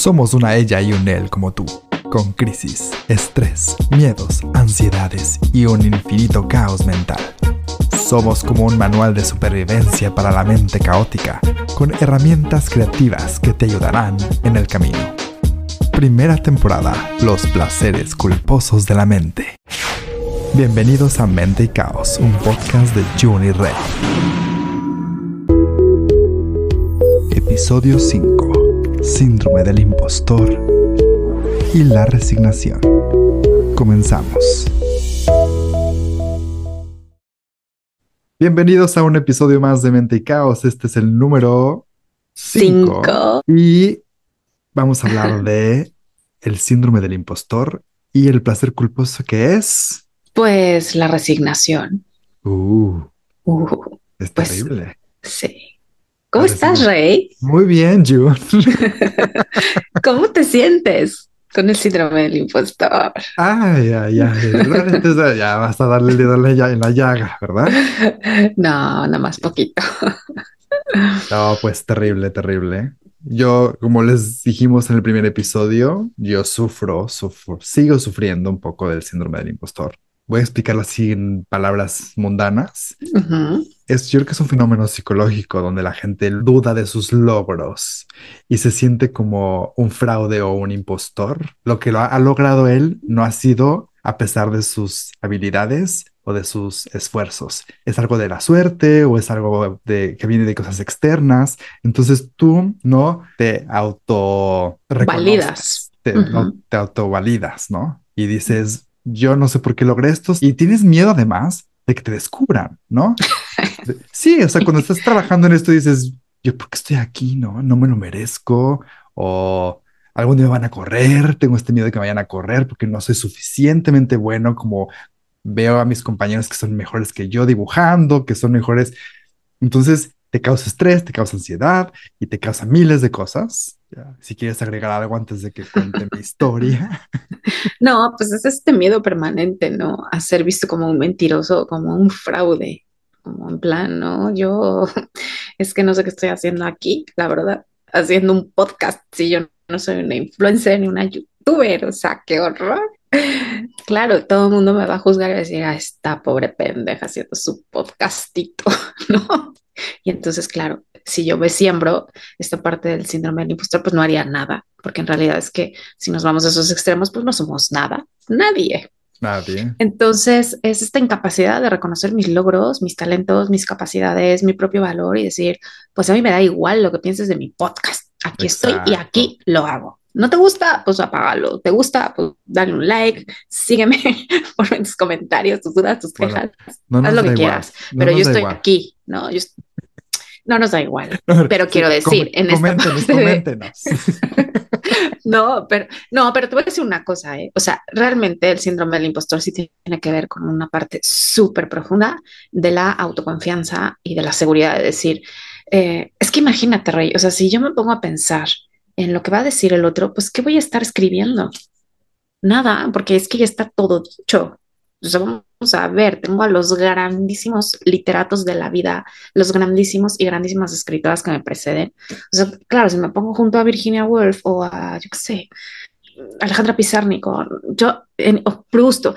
Somos una ella y un él como tú, con crisis, estrés, miedos, ansiedades y un infinito caos mental. Somos como un manual de supervivencia para la mente caótica, con herramientas creativas que te ayudarán en el camino. Primera temporada, Los placeres culposos de la mente. Bienvenidos a Mente y Caos, un podcast de Juni Red. Episodio 5. Síndrome del impostor y la resignación. Comenzamos. Bienvenidos a un episodio más de Mente y Caos. Este es el número 5. Y vamos a hablar de el síndrome del impostor y el placer culposo que es. Pues la resignación. Uh, Uh, es Pues- terrible. sí. ¿Cómo estás. Rey? Muy bien, June. ¿Cómo te sientes con el síndrome del impostor? Ay, ay, ay. ¿verdad? Entonces, ya vas a darle el dedo en la lla- en la llaga, ¿verdad? No, nada más poquito. No, pues terrible, terrible. Yo, como les dijimos en el primer episodio, yo sufro, sufro, sigo sufriendo un poco del síndrome del impostor. Voy a explicarlo así en palabras mundanas. Es, yo creo que es un fenómeno psicológico donde la gente duda de sus logros y se siente como un fraude o un impostor. Lo que lo ha, ha logrado él no ha sido a pesar de sus habilidades o de sus esfuerzos. Es algo de la suerte o es algo de, que viene de cosas externas. Entonces tú no te auto Validas. te, Ujú. no te autovalidas, ¿no? Y dices, yo no sé por qué logré esto. Y tienes miedo además de que te descubran, ¿no? Sí, o sea, cuando estás trabajando en esto dices, yo, ¿por qué estoy aquí? No, no me lo merezco. O algún día me van a correr. Tengo este miedo de que me vayan a correr porque no soy suficientemente bueno como veo a mis compañeros que son mejores que yo dibujando, que son mejores. Entonces te causa estrés, te causa ansiedad y te causa miles de cosas. Si quieres agregar algo antes de que cuente mi historia. No, pues es este miedo permanente, ¿no? A ser visto como un mentiroso, como un fraude, como en plan, ¿no? Yo es que no sé qué estoy haciendo aquí, la verdad, haciendo un podcast si yo no soy una influencer ni una youtuber, o sea, qué horror. Claro, todo el mundo me va a juzgar y decir, ah, esta pobre pendeja haciendo su podcastito, ¿no? Y entonces, claro, si yo me siembro esta parte del síndrome del impostor, pues no haría nada, porque en realidad es que si nos vamos a esos extremos, pues no somos nada, nadie. Nadie. Entonces, es esta incapacidad de reconocer mis logros, mis talentos, mis capacidades, mi propio valor y decir, pues a mí me da igual lo que pienses de mi podcast. Aquí estoy y aquí lo hago. ¿No te gusta? Pues apágalo. ¿Te gusta? Pues dale un like, sígueme, ponme tus comentarios, tus dudas, tus Bueno, quejas, No haz lo que igual. quieras. No Pero yo estoy igual. aquí, ¿no? Yo no nos da igual. Pero quiero decir, en esta coméntenos, parte de-. No, pero no, pero te voy a decir una cosa, ¿eh? O sea, realmente el síndrome del impostor sí tiene que ver con una parte súper profunda de la autoconfianza y de la seguridad de decir, eh, es que imagínate, Rey, o sea, si yo me pongo a pensar en lo que va a decir el otro, pues ¿qué voy a estar escribiendo? Nada, porque es que ya está todo dicho. Vamos a ver, tengo a los grandísimos literatos de la vida, los grandísimos y grandísimas escritoras que me preceden. O sea, claro, si me pongo junto a Virginia Woolf o a, yo qué sé, Alejandra Pizarnik, yo, en, o Proust, o,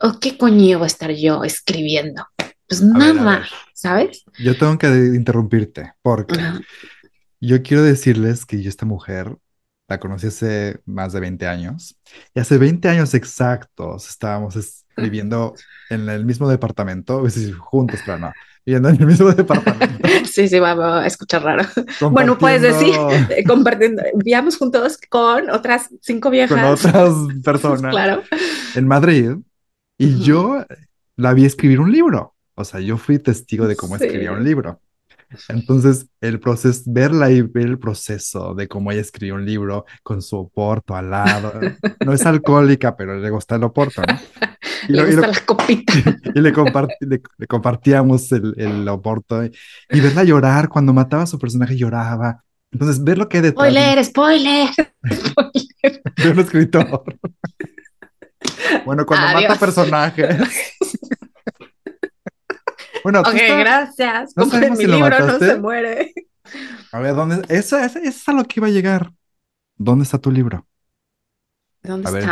o qué coño voy a estar yo escribiendo. Pues a nada, ver. ¿sabes? Yo tengo que interrumpirte porque yo quiero decirles que yo esta mujer la conocí hace más de 20 años y hace 20 años exactos estábamos es- viviendo en el mismo departamento, es decir, juntos, pero no, viviendo en el mismo departamento. Sí, sí, va, a escuchar raro. Bueno, puedes decir, compartiendo eh, compartiendo, vivíamos juntos con otras cinco con viejas. otras personas Claro. en Madrid y Ujú. yo la vi escribir un libro. O sea, yo fui testigo de cómo Sí. escribía un libro. Entonces, el proceso, verla y ver el proceso de cómo ella escribió un libro con su oporto al lado. No es alcohólica, pero le gusta el oporto, ¿no? Y, Le lo- y gusta lo- la copita. y le, compart- le- le compartíamos el, el oporto y, y verla llorar cuando mataba a su personaje lloraba. Entonces, ver lo que hay detrás de, Spoiler, spoiler. spoiler. un escritor. Bueno, cuando mata personajes. Bueno, Ok, gracias. no Compren mi si libro, no se muere. A ver, ¿dónde? Eso, eso, eso es a lo que iba a llegar. ¿Dónde está tu libro? ¿Dónde A ver.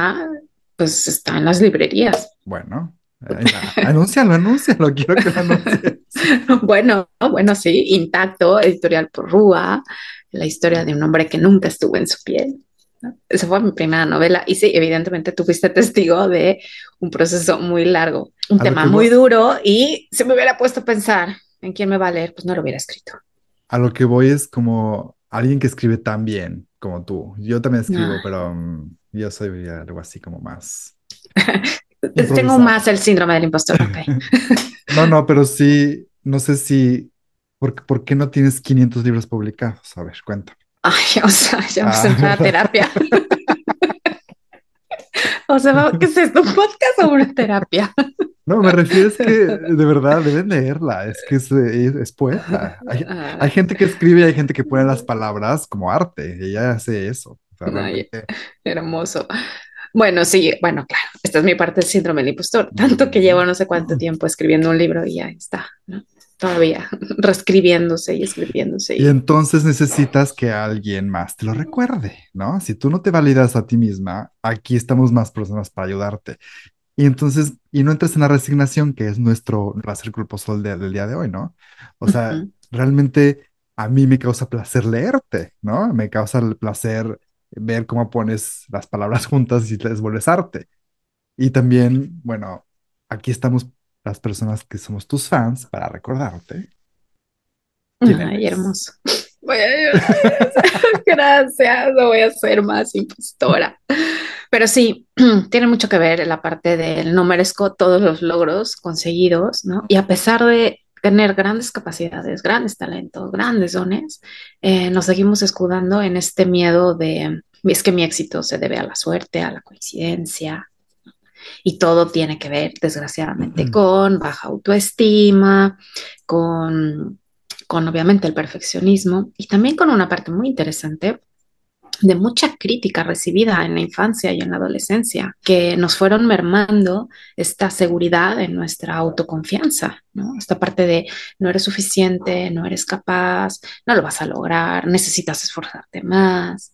Pues está en las librerías. Bueno, anúncialo, anúncialo, quiero que lo anuncies. Bueno, bueno, sí, intacto, editorial por Rúa, la historia de un hombre que nunca estuvo en su piel. ¿no? Esa fue mi primera novela y sí, evidentemente tú fuiste testigo de un proceso muy largo, un A tema muy duro y si me hubiera puesto a pensar en quién me va a leer, pues no lo hubiera escrito. A lo que voy es como alguien que escribe tan bien como tú. Yo también escribo, Ay. pero mm, yo soy algo así como más. Tengo más el síndrome del impostor, ok. No, no, pero sí, no sé si, ¿por, por qué no tienes 500 libros publicados? A ver, cuenta. Ay, o sea, ya me Ah. a terapia. O sea, ¿qué es esto? ¿Un podcast o una terapia? No, me refiero es que de verdad deben leerla, es que es, es- es poeta. Hay, Ah, hay gente que escribe y hay gente que pone las palabras como arte, ella hace eso. O sea, Ay. realmente, hermoso. Bueno, sí, bueno, claro, esta es mi parte del síndrome del impostor. Tanto que llevo no sé cuánto tiempo escribiendo un libro y ya está, ¿no? Todavía reescribiéndose y escribiéndose. Y entonces necesitas que alguien más te lo recuerde, ¿no? Si tú no te validas a ti misma, aquí estamos más personas para ayudarte. Y entonces, y no entres en la resignación, que es nuestro, va a ser grupo sol de- del día de hoy, ¿no? O sea, realmente a mí me causa placer leerte, ¿no? Me causa el placer ver cómo pones las palabras juntas y les vuelves arte. Y también, bueno, aquí estamos las personas que somos tus fans para recordarte. ¿Quién Ay, hermoso. Voy a llorar. Gracias, no voy a ser más impostora. Pero sí, tiene mucho que ver la parte del no merezco todos los logros conseguidos, ¿no? Y a pesar de tener grandes capacidades, grandes talentos, grandes dones, eh, nos seguimos escudando en este miedo de, es que mi éxito se debe a la suerte, a la coincidencia, y todo tiene que ver, desgraciadamente, con baja autoestima, con, con obviamente el perfeccionismo y también con una parte muy interesante de mucha crítica recibida en la infancia y en la adolescencia, que nos fueron mermando esta seguridad en nuestra autoconfianza, ¿no? Esta parte de no eres suficiente, no eres capaz, no lo vas a lograr, necesitas esforzarte más.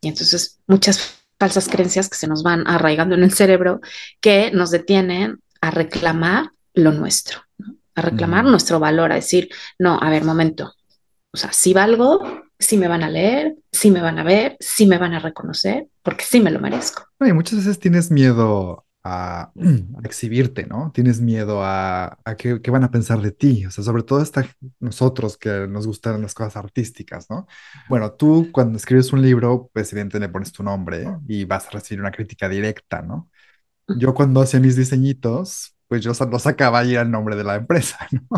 Y entonces muchas falsas creencias que se nos van arraigando en el cerebro que nos detienen a reclamar lo nuestro, ¿no? a reclamar Mm. nuestro valor, a decir, no, a ver, momento, o sea, si valgo, si me van a leer, si me van a ver, si me van a reconocer, porque sí me lo merezco. Y muchas veces tienes miedo a, a exhibirte, ¿no? Tienes miedo a, a qué, qué van a pensar de ti, o sea, sobre todo esta, nosotros que nos gustan las cosas artísticas, ¿no? Bueno, tú cuando escribes un libro, pues evidentemente le pones tu nombre y vas a recibir una crítica directa, ¿no? Yo cuando hacía mis diseñitos, pues yo sa- lo sacaba y era el nombre de la empresa, ¿no?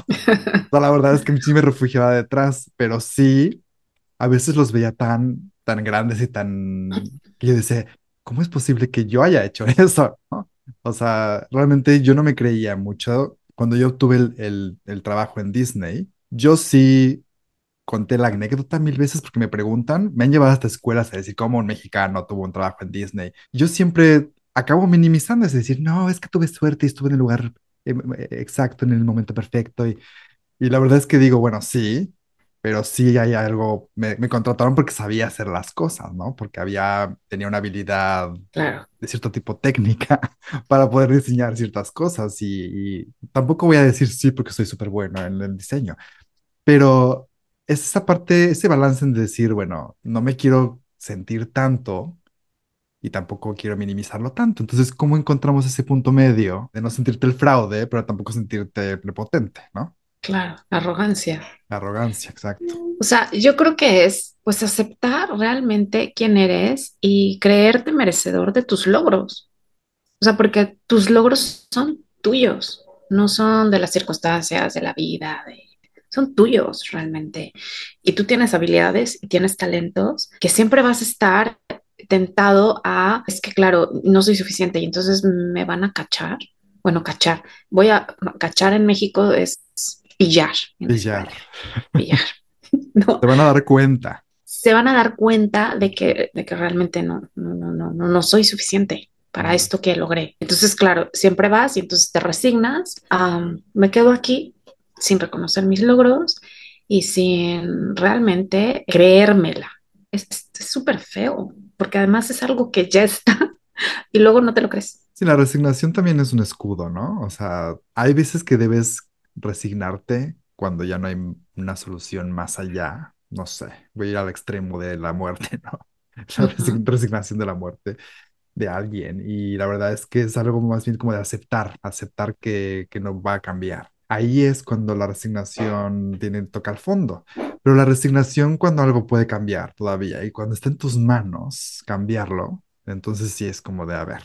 La verdad es que sí me refugiaba detrás, pero sí, a veces los veía tan, tan grandes y tan... que yo decía, ¿cómo es posible que yo haya hecho eso? ¿no? O sea, realmente yo no me creía mucho. Cuando yo obtuve el, el, trabajo en Disney, yo sí conté la anécdota mil veces porque me preguntan, me han llevado hasta escuelas a decir cómo un mexicano tuvo un trabajo en Disney. Yo siempre acabo minimizando, es decir, no, es que tuve suerte y estuve en el lugar eh, eh, exacto, en el momento perfecto. Y, y la verdad es que digo, bueno, sí, pero sí hay algo, me, me contrataron porque sabía hacer las cosas, ¿no? Porque había, tenía una habilidad Claro, de cierto tipo técnica para poder diseñar ciertas cosas y, y tampoco voy a decir sí porque soy súper bueno en el diseño, pero es esa parte, ese balance en decir, bueno, no me quiero sentir tanto y tampoco quiero minimizarlo tanto. Entonces, ¿cómo encontramos ese punto medio de no sentirte el fraude, pero tampoco sentirte prepotente, ¿no? Claro, arrogancia. Arrogancia, exacto. O sea, yo creo que es pues aceptar realmente quién eres y creerte merecedor de tus logros. O sea, porque tus logros son tuyos, no son de las circunstancias, de la vida, de... son tuyos realmente. Y tú tienes habilidades y tienes talentos que siempre vas a estar tentado a, es que claro, no soy suficiente y entonces me van a cachar. Bueno, cachar. Voy a cachar en México es pillar. Pillar. Pillar. No, Te van a dar cuenta. se van a dar cuenta de que, de que realmente no, no, no, no, no, soy suficiente para esto que logré. Entonces, claro, siempre vas y entonces te resignas. am, me quedo aquí sin reconocer mis logros y sin realmente creérmela. es súper feo, porque además es algo que ya está y luego no te lo crees. Sí, la resignación también es un escudo, ¿no? O sea, hay veces que debes resignarte cuando ya no hay una solución más allá. No sé, voy a ir al extremo de la muerte, ¿no? La resignación de la muerte de alguien. Y la verdad es que es algo más bien como de aceptar, aceptar que, que no va a cambiar. Ahí es cuando la resignación tiene, toca el fondo. Pero la resignación cuando algo puede cambiar todavía y cuando está en tus manos cambiarlo, entonces sí es como de, a ver,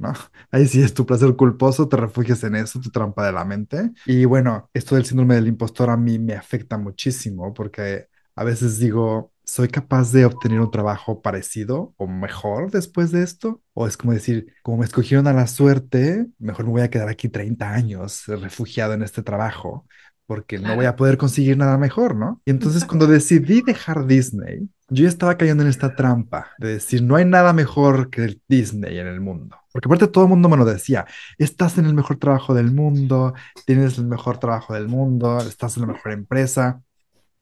¿no? Ahí sí es tu placer culposo, te refugias en eso, tu trampa de la mente. Y bueno, esto del síndrome del impostor a mí me afecta muchísimo porque a veces digo, ¿soy capaz de obtener un trabajo parecido o mejor después de esto? O es como decir, como me escogieron a la suerte, mejor me voy a quedar aquí 30 años refugiado en este trabajo porque no voy a poder conseguir nada mejor, ¿no? Y entonces cuando decidí dejar Disney, yo estaba cayendo en esta trampa de decir, no hay nada mejor que el Disney en el mundo. Porque aparte todo el mundo me lo decía, estás en el mejor trabajo del mundo, tienes el mejor trabajo del mundo, estás en la mejor empresa.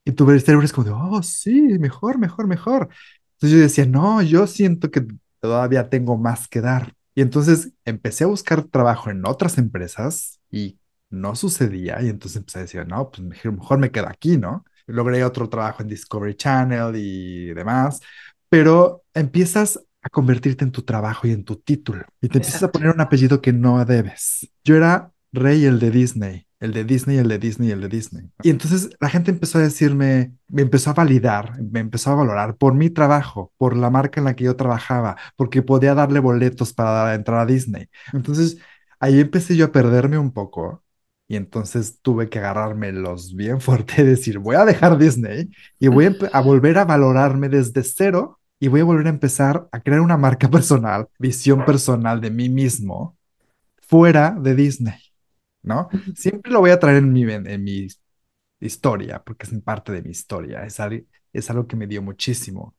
Y tu cerebro es como de, oh, sí, mejor, mejor, mejor. Entonces yo decía, no, yo siento que todavía tengo más que dar. Y entonces empecé a buscar trabajo en otras empresas y no sucedía. Y entonces empecé a decir, no, pues mejor, mejor me quedo aquí, ¿no? Logré otro trabajo en Discovery Channel y demás, pero empiezas a convertirte en tu trabajo y en tu título. Y te empiezas a poner un apellido que no debes. Yo era Rey el de Disney, el de Disney, el de Disney, el de Disney. Y entonces la gente empezó a decirme, me empezó a validar, me empezó a valorar por mi trabajo, por la marca en la que yo trabajaba, porque podía darle boletos para entrar a Disney. Entonces ahí empecé yo a perderme un poco. Y entonces tuve que agarrármelos bien fuerte y decir, voy a dejar Disney y voy a, volver a valorarme desde cero y voy a volver a empezar a crear una marca personal, visión personal de mí mismo fuera de Disney. ¿no? Siempre lo voy a traer en mi, en, en mi historia, porque es parte de mi historia, es, algo es algo que me dio muchísimo,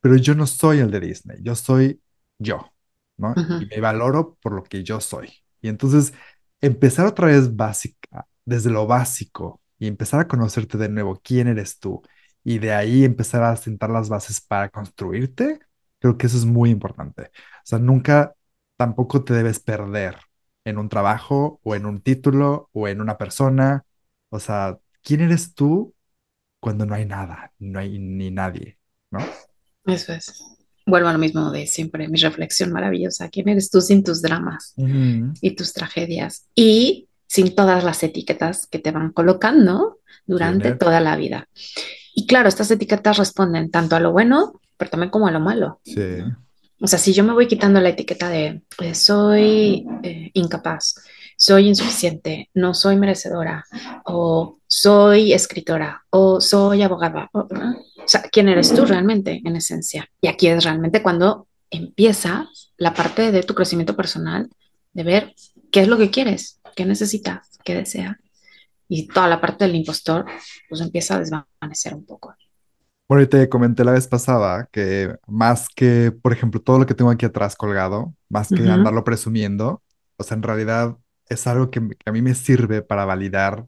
pero yo no soy el de Disney, yo soy yo, ¿no? Y me valoro por lo que yo soy. Y entonces, empezar otra vez básica, desde lo básico, y empezar a conocerte de nuevo, quién eres tú, y de ahí empezar a sentar las bases para construirte, creo que eso es muy importante. O sea, nunca tampoco te debes perder en un trabajo o en un título o en una persona. O sea, ¿quién eres tú cuando no hay nada, no hay ni nadie, ¿no? Eso es. Vuelvo a lo mismo de siempre, mi reflexión maravillosa. ¿Quién eres tú sin tus dramas Ujú, y tus tragedias? Y sin todas las etiquetas que te van colocando ¿Quién durante eres? toda la vida. Y claro, estas etiquetas responden tanto a lo bueno, pero también como a lo malo. O sea, si yo me voy quitando la etiqueta de eh, soy eh, incapaz, soy insuficiente, no soy merecedora, o soy escritora, o soy abogada, o, ¿no? o sea, ¿quién eres tú realmente en esencia? Y aquí es realmente cuando empieza la parte de tu crecimiento personal, de ver qué es lo que quieres, qué necesitas, qué deseas. Y toda la parte del impostor, pues empieza a desvanecer un poco. Bueno, y te comenté la vez pasada que más que, por ejemplo, todo lo que tengo aquí atrás colgado, más que andarlo presumiendo, o sea, en realidad es algo que a mí me sirve para validar,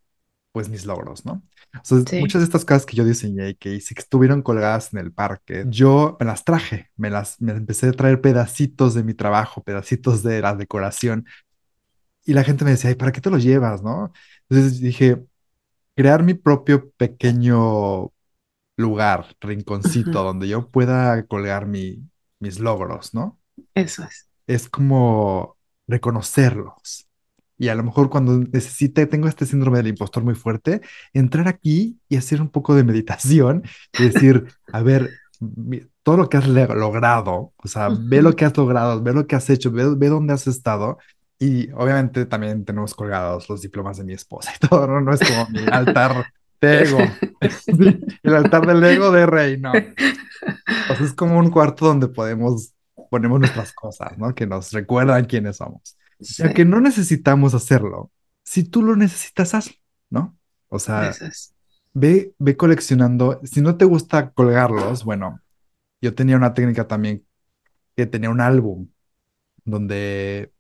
pues, mis logros, ¿no? O sea, muchas de estas cosas que yo diseñé y que hice que estuvieron colgadas en el parque, yo me las traje, me las, me empecé a traer pedacitos de mi trabajo, pedacitos de la decoración, y la gente me decía, "Ay, ¿para qué te lo llevas, no? Entonces dije, crear mi propio pequeño lugar, rinconcito donde yo pueda colgar mi, mis logros, ¿no? Eso es. Es como reconocerlos. Y a lo mejor cuando necesite, tengo este síndrome del impostor muy fuerte, entrar aquí y hacer un poco de meditación y decir, a ver, todo lo que has logrado, o sea, ve lo que has logrado, ve lo que has hecho, ve, ve dónde has estado. Y obviamente también tenemos colgados los diplomas de mi esposa y todo, ¿no? No es como mi altar de ego. El altar del ego de rey, no. Sea, es como un cuarto donde podemos, ponemos nuestras cosas, ¿no? Que nos recuerdan quiénes somos. Y aunque Sí, no necesitamos hacerlo, si tú lo necesitas, hazlo, ¿no? O sea, es. ve, ve coleccionando. Si no te gusta colgarlos, bueno, yo tenía una técnica también que tenía un álbum donde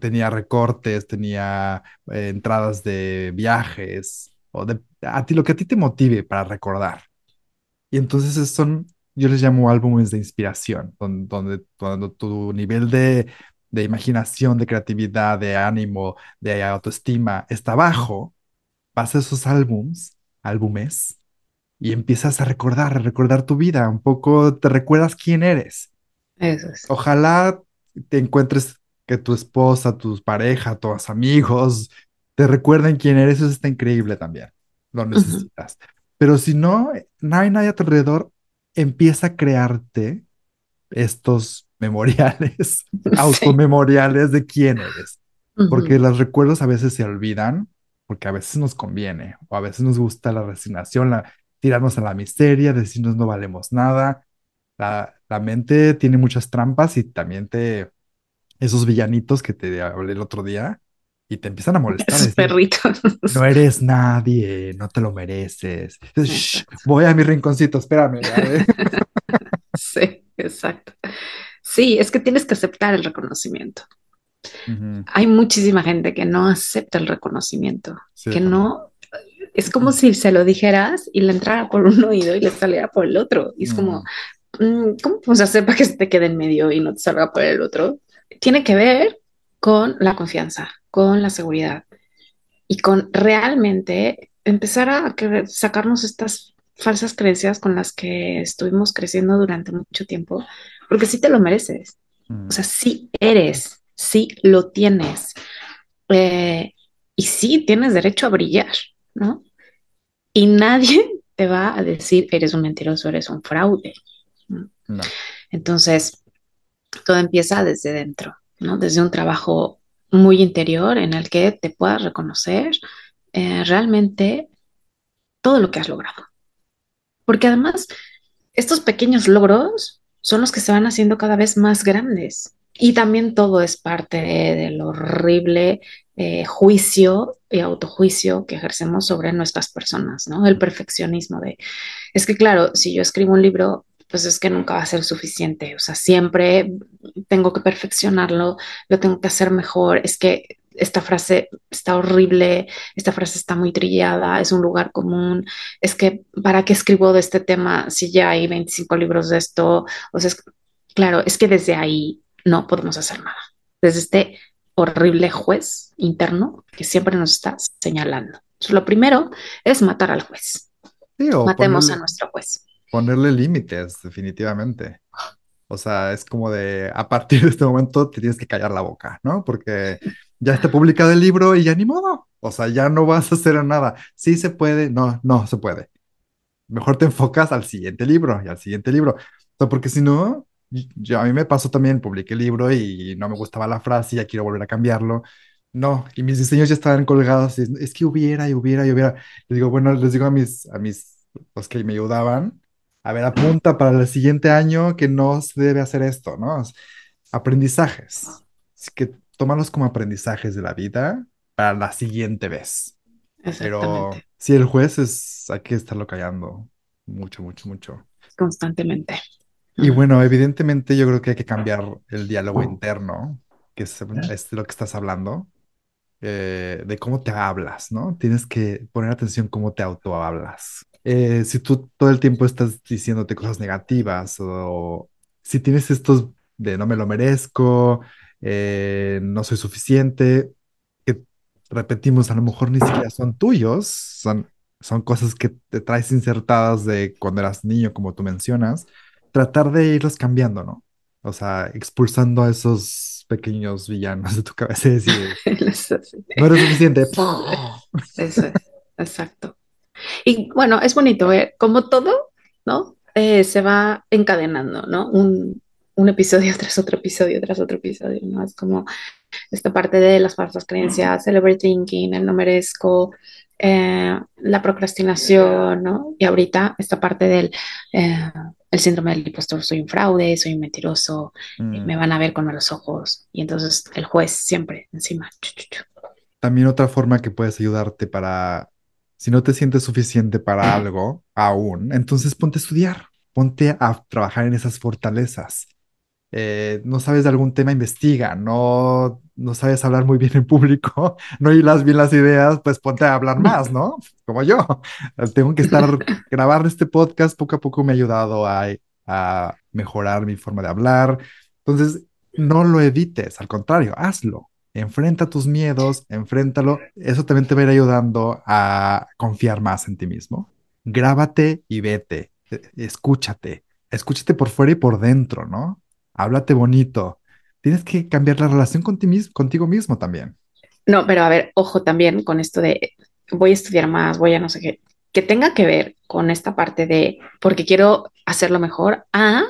tenía recortes, tenía eh, entradas de viajes o de a ti lo que a ti te motive para recordar. Y entonces es- son yo les llamo álbumes de inspiración, donde, donde, donde tu nivel de, de imaginación, de creatividad, de ánimo, de autoestima está bajo, vas a esos álbums, álbumes, y empiezas a recordar, a recordar tu vida, un poco te recuerdas quién eres. Eso es. Ojalá te encuentres que tu esposa, tus pareja, tus amigos te recuerden quién eres, eso está increíble también. Lo necesitas. Pero si no, no hay nadie a tu alrededor, empieza a crearte estos memoriales, automemoriales de quién eres. Porque los recuerdos a veces se olvidan, porque a veces nos conviene, o a veces nos gusta la resignación, la, tirarnos a la miseria, decirnos no valemos nada. La, la mente tiene muchas trampas y también te, esos villanitos que te hablé el otro día, y te empiezan a molestar. Esos perritos. No eres nadie, no te lo mereces. voy a mi rinconcito, espérame. sí, exacto. Sí, es que tienes que aceptar el reconocimiento. Hay muchísima gente que no acepta el reconocimiento, que no, es como si se lo dijeras y le entrara por un oído y le saliera por el otro. Y es como, mm, ¿cómo pues sepa que se te quede en medio y no te salga por el otro? Tiene que ver con la confianza, con la seguridad y con realmente empezar a sacarnos estas falsas creencias con las que estuvimos creciendo durante mucho tiempo, porque sí te lo mereces. Mm. O sea, sí eres, sí lo tienes. Eh, y sí tienes derecho a brillar, ¿no? Y nadie te va a decir, eres un mentiroso, eres un fraude. Entonces, todo empieza desde dentro, ¿no? Desde un trabajo muy interior en el que te puedas reconocer eh, realmente todo lo que has logrado. Porque además, estos pequeños logros son los que se van haciendo cada vez más grandes. Y también todo es parte del horrible eh, juicio y autojuicio que ejercemos sobre nuestras personas, ¿no? El perfeccionismo de, es que claro, si yo escribo un libro, pues es que nunca va a ser suficiente. O sea, siempre tengo que perfeccionarlo, lo tengo que hacer mejor. Es que esta frase está horrible, esta frase está muy trillada, es un lugar común. Es que, ¿para qué escribo de este tema si ya hay 25 libros de esto? O sea, claro, es que desde ahí no podemos hacer nada. Desde este horrible juez interno que siempre nos está señalando. Entonces, lo primero es matar al juez. Matemos a nuestro juez ponerle límites, definitivamente. O sea, es como de, a partir de este momento te tienes que callar la boca, ¿no? Porque ya está publicado el libro y ya ni modo. O sea, ya no vas a hacer nada. Sí se puede, no, no se puede. Mejor te enfocas al siguiente libro y al siguiente libro. O sea, porque si no, yo, a mí me pasó también, publiqué el libro y no me gustaba la frase y ya quiero volver a cambiarlo. No, y mis diseños ya estaban colgados. Y es que hubiera y hubiera y hubiera. Les digo, bueno, les digo a mis, a mis, los que me ayudaban, a ver, apunta para el siguiente año que no se debe hacer esto, ¿no? Aprendizajes. Así que tómalos como aprendizajes de la vida para la siguiente vez. Pero si el juez es, hay que estarlo callando mucho, mucho, mucho. Constantemente. Y bueno, evidentemente yo creo que hay que cambiar el diálogo interno, que es, es lo que estás hablando, eh, de cómo te hablas, ¿no? Tienes que poner atención cómo te autohablas. Eh, si tú todo el tiempo estás diciéndote cosas negativas o si tienes estos de no me lo merezco, eh, no soy suficiente, que repetimos, a lo mejor ni siquiera son tuyos, son, son cosas que te traes insertadas de cuando eras niño, como tú mencionas, tratar de irlos cambiando, ¿no? O sea, expulsando a esos pequeños villanos de tu cabeza y decir, no eres suficiente. Eso es, exacto. Y bueno, es bonito, ¿eh? como todo, ¿no? Eh, se va encadenando, ¿no? Un, un, episodio tras otro episodio, tras otro episodio, ¿no? Es como esta parte de las falsas creencias, el overthinking, el no merezco, eh, la procrastinación, ¿no? Y ahorita esta parte del eh, el síndrome del impostor, soy un fraude, soy un mentiroso, mm. me van a ver con malos ojos. Y entonces el juez siempre encima. También otra forma que puedes ayudarte para si no te sientes suficiente para algo aún, entonces ponte a estudiar, ponte a trabajar en esas fortalezas. Eh, no sabes de algún tema, investiga, no, no sabes hablar muy bien en público, no hilas bien las ideas, pues ponte a hablar más, ¿no? Como yo. Tengo que estar, grabar este podcast poco a poco me ha ayudado a a mejorar mi forma de hablar. Entonces, no lo evites, al contrario, hazlo. Enfrenta tus miedos, enfréntalo. Eso también te va a ir ayudando a confiar más en ti mismo. Grábate y vete. E- Escúchate. Escúchate por fuera y por dentro, ¿no? Háblate bonito. Tienes que cambiar la relación con ti mis- contigo mismo también. No, pero a ver, ojo también con esto de voy a estudiar más, voy a no sé qué, que tenga que ver con esta parte de porque quiero hacerlo mejor, a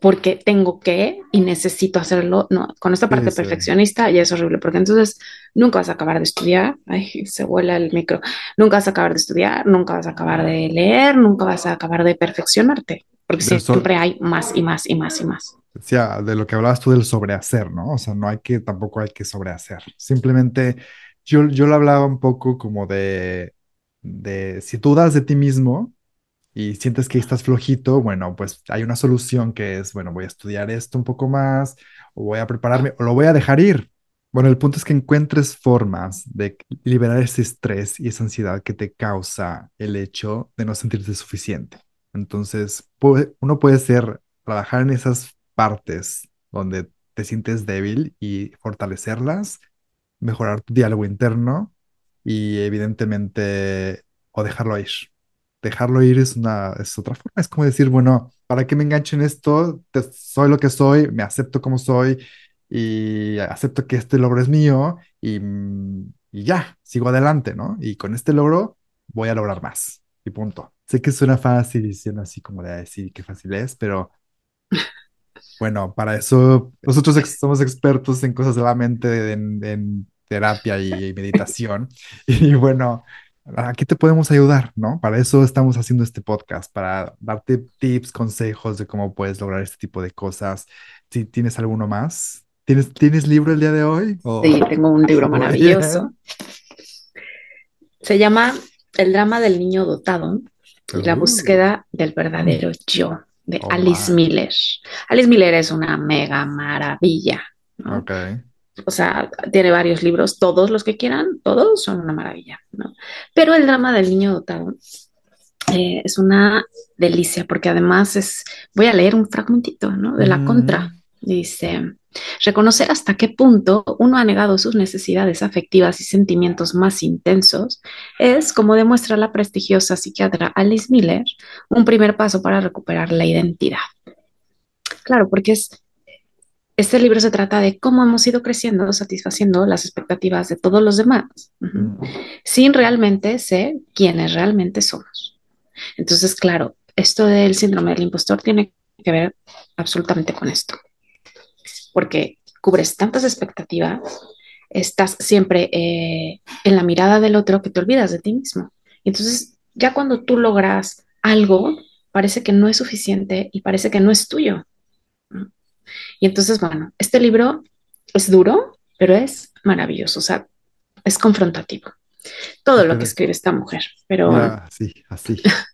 porque tengo que y necesito hacerlo, no, con esta Sí, parte sí. perfeccionista ya es horrible, porque entonces nunca vas a acabar de estudiar, ay, se vuela el micro, nunca vas a acabar de estudiar, nunca vas a acabar de leer, nunca vas a acabar de perfeccionarte, porque eso- siempre hay más y más y más y más. Decía, de lo que hablabas tú del sobrehacer, ¿no? O sea, no hay que, tampoco hay que sobrehacer. Simplemente, yo, yo lo hablaba un poco como de, de si tú das de ti mismo y sientes que estás flojito, bueno, pues hay una solución que es, bueno, voy a estudiar esto un poco más, o voy a prepararme, o lo voy a dejar ir. Bueno, el punto es que encuentres formas de liberar ese estrés y esa ansiedad que te causa el hecho de no sentirte suficiente. Entonces, puede- uno puede ser trabajar en esas partes donde te sientes débil y fortalecerlas, mejorar tu diálogo interno y evidentemente, o dejarlo ir. Dejarlo ir es una, es otra forma. Es como decir, bueno, ¿para qué me engancho en esto? Soy lo que soy, me acepto como soy y acepto que este logro es mío y, mm, y ya, sigo adelante, ¿no? Y con este logro voy a lograr más y punto. Sé que suena fácil y así como de decir qué fácil es, pero bueno, para eso nosotros ex- somos expertos en cosas de la mente, en, en terapia y, meditación. Y bueno, aquí te podemos ayudar, ¿no? Para eso estamos haciendo este podcast, para darte tips, consejos de cómo puedes lograr este tipo de cosas. Si tienes alguno más, ¿tienes, ¿tienes libro el día de hoy? ¿O- Sí, tengo un libro maravilloso. Se llama El drama del niño dotado y la Uh. búsqueda del verdadero yo, de Oh, Alice my. Miller. Alice Miller es una mega maravilla, ¿no? Ok. O sea, tiene varios libros, todos los que quieran, todos son una maravilla, ¿no? Pero el drama del niño dotado eh, es una delicia porque además es, voy a leer un fragmentito, ¿no? De la Mm. contra. Dice, reconocer hasta qué punto uno ha negado sus necesidades afectivas y sentimientos más intensos es, como demuestra la prestigiosa psiquiatra Alice Miller, un primer paso para recuperar la identidad. Claro, porque es, este libro se trata de cómo hemos ido creciendo, satisfaciendo las expectativas de todos los demás, sin realmente ser quienes realmente somos. Entonces, claro, esto del síndrome del impostor tiene que ver absolutamente con esto, porque cubres tantas expectativas, estás siempre eh, en la mirada del otro que te olvidas de ti mismo. Entonces, ya cuando tú logras algo, parece que no es suficiente y parece que no es tuyo. Y entonces, bueno, este libro es duro, pero es maravilloso, o sea, es confrontativo. Todo lo que escribe esta mujer, pero Ya, así, así.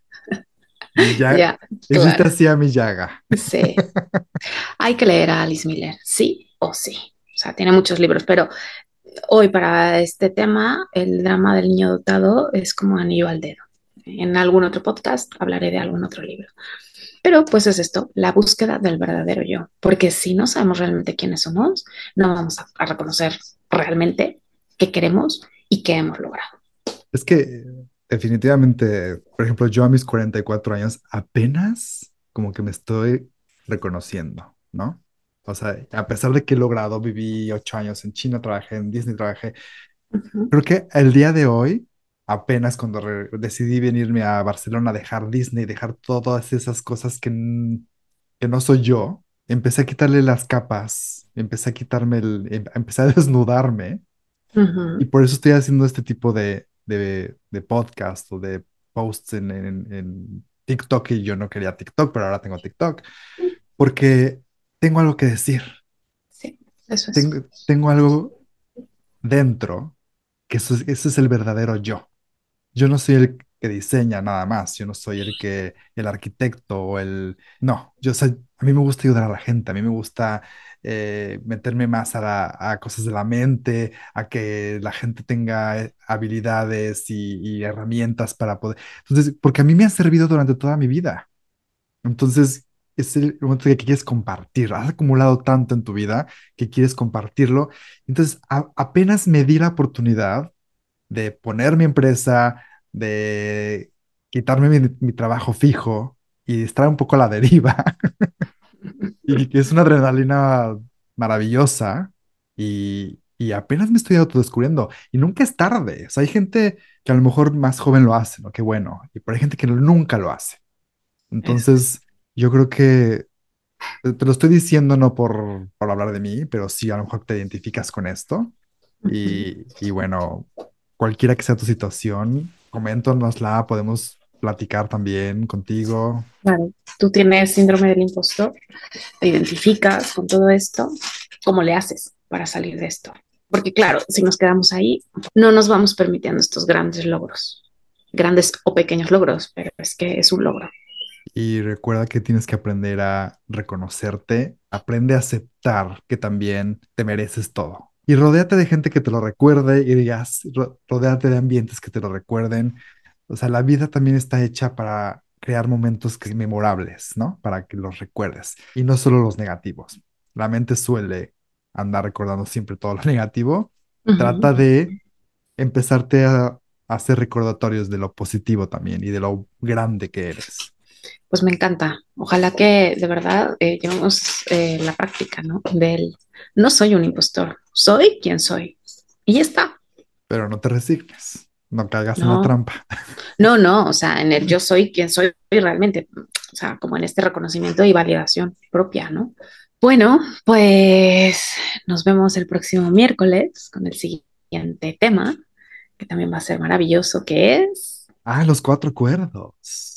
Ya, Hiciste claro. así a mi llaga. Sí. Hay que leer a Alice Miller, sí o sí. O sea, tiene muchos libros, pero hoy para este tema, el drama del niño dotado es como anillo al dedo. En algún otro podcast hablaré de algún otro libro. Pero pues es esto, la búsqueda del verdadero yo. Porque si no sabemos realmente quiénes somos, no vamos a, a reconocer realmente qué queremos y qué hemos logrado. Es que definitivamente, por ejemplo, yo a mis 44 años apenas como que me estoy reconociendo, ¿no? O sea, a pesar de que he logrado, viví ocho años en China, trabajé en Disney, trabajé, Ujú. creo que el día de hoy, apenas cuando decidí venirme a Barcelona, dejar Disney, dejar todas esas cosas que, que no soy yo, empecé a quitarle las capas, empecé a quitarme el, em- empecé a desnudarme. Y por eso estoy haciendo este tipo de, de, de podcast o de posts en, en, en TikTok y yo no quería TikTok, pero ahora tengo TikTok, porque tengo algo que decir, Sí, eso es. tengo, tengo algo dentro, que eso, es- ese es el verdadero yo. Yo no soy el que diseña nada más, yo no soy el que, el arquitecto o el... No, yo soy, a mí me gusta ayudar a la gente, a mí me gusta eh, meterme más a, cosas de la mente, a que la gente tenga eh, habilidades y, herramientas para poder... Entonces, porque a mí me ha servido durante toda mi vida. Entonces, es el momento que quieres compartir. Has acumulado tanto en tu vida que quieres compartirlo. Entonces, apenas me di la oportunidad de poner mi empresa, de quitarme mi, mi trabajo fijo y estar un poco a la deriva. y que es una adrenalina maravillosa y, y apenas me estoy autodescubriendo y nunca es tarde. O sea, hay gente que a lo mejor más joven lo hace, ¿no? Qué bueno. Y pero hay gente que nunca lo hace. Entonces, yo creo que te lo estoy diciendo no por, por hablar de mí, pero sí a lo mejor te identificas con esto. Y, y bueno, cualquiera que sea tu situación, coméntanosla, podemos platicar también contigo. Claro, tú tienes síndrome del impostor, te identificas con todo esto, ¿cómo le haces para salir de esto? Porque claro, si nos quedamos ahí, no nos vamos permitiendo estos grandes logros, grandes o pequeños logros, pero es que es un logro. Y recuerda que tienes que aprender a reconocerte, aprende a aceptar que también te mereces todo. Y rodéate de gente que te lo recuerde y digas, rodéate de ambientes que te lo recuerden. O sea, la vida también está hecha para crear momentos memorables, ¿no? Para que los recuerdes y no solo los negativos. La mente suele andar recordando siempre todo lo negativo. Trata de empezarte a, hacer recordatorios de lo positivo también y de lo grande que eres. Pues me encanta. Ojalá que de verdad eh, llevemos eh, la práctica, ¿no? Del no soy un impostor, soy quien soy. Y ya está. Pero no te resignes, no caigas en la trampa. No, no, o sea, en el yo soy quien soy realmente, o sea, como en este reconocimiento y validación propia, ¿no? Bueno, pues nos vemos el próximo miércoles con el siguiente tema, que también va a ser maravilloso, que es... Ah, los cuatro acuerdos.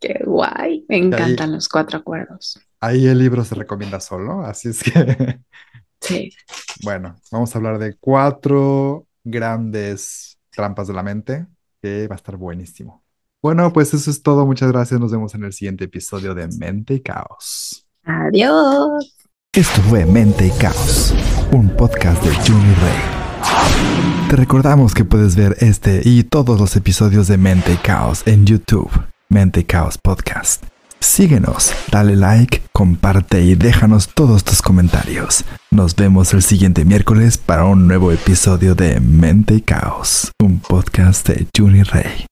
Qué guay, me encantan los cuatro acuerdos. Ahí el libro se recomienda solo, así es que... Sí. Bueno, vamos a hablar de cuatro grandes trampas de la mente, que va a estar buenísimo. Bueno, pues eso es todo. Muchas gracias. Nos vemos en el siguiente episodio de Mente y Caos. Adiós. Esto fue Mente y Caos, un podcast de Juni Rey. Te recordamos que puedes ver este y todos los episodios de Mente y Caos en YouTube, Mente y Caos Podcast. Síguenos, dale like, comparte y déjanos todos tus comentarios. Nos vemos el siguiente miércoles para un nuevo episodio de Mente y Caos, un podcast de Juni Rey.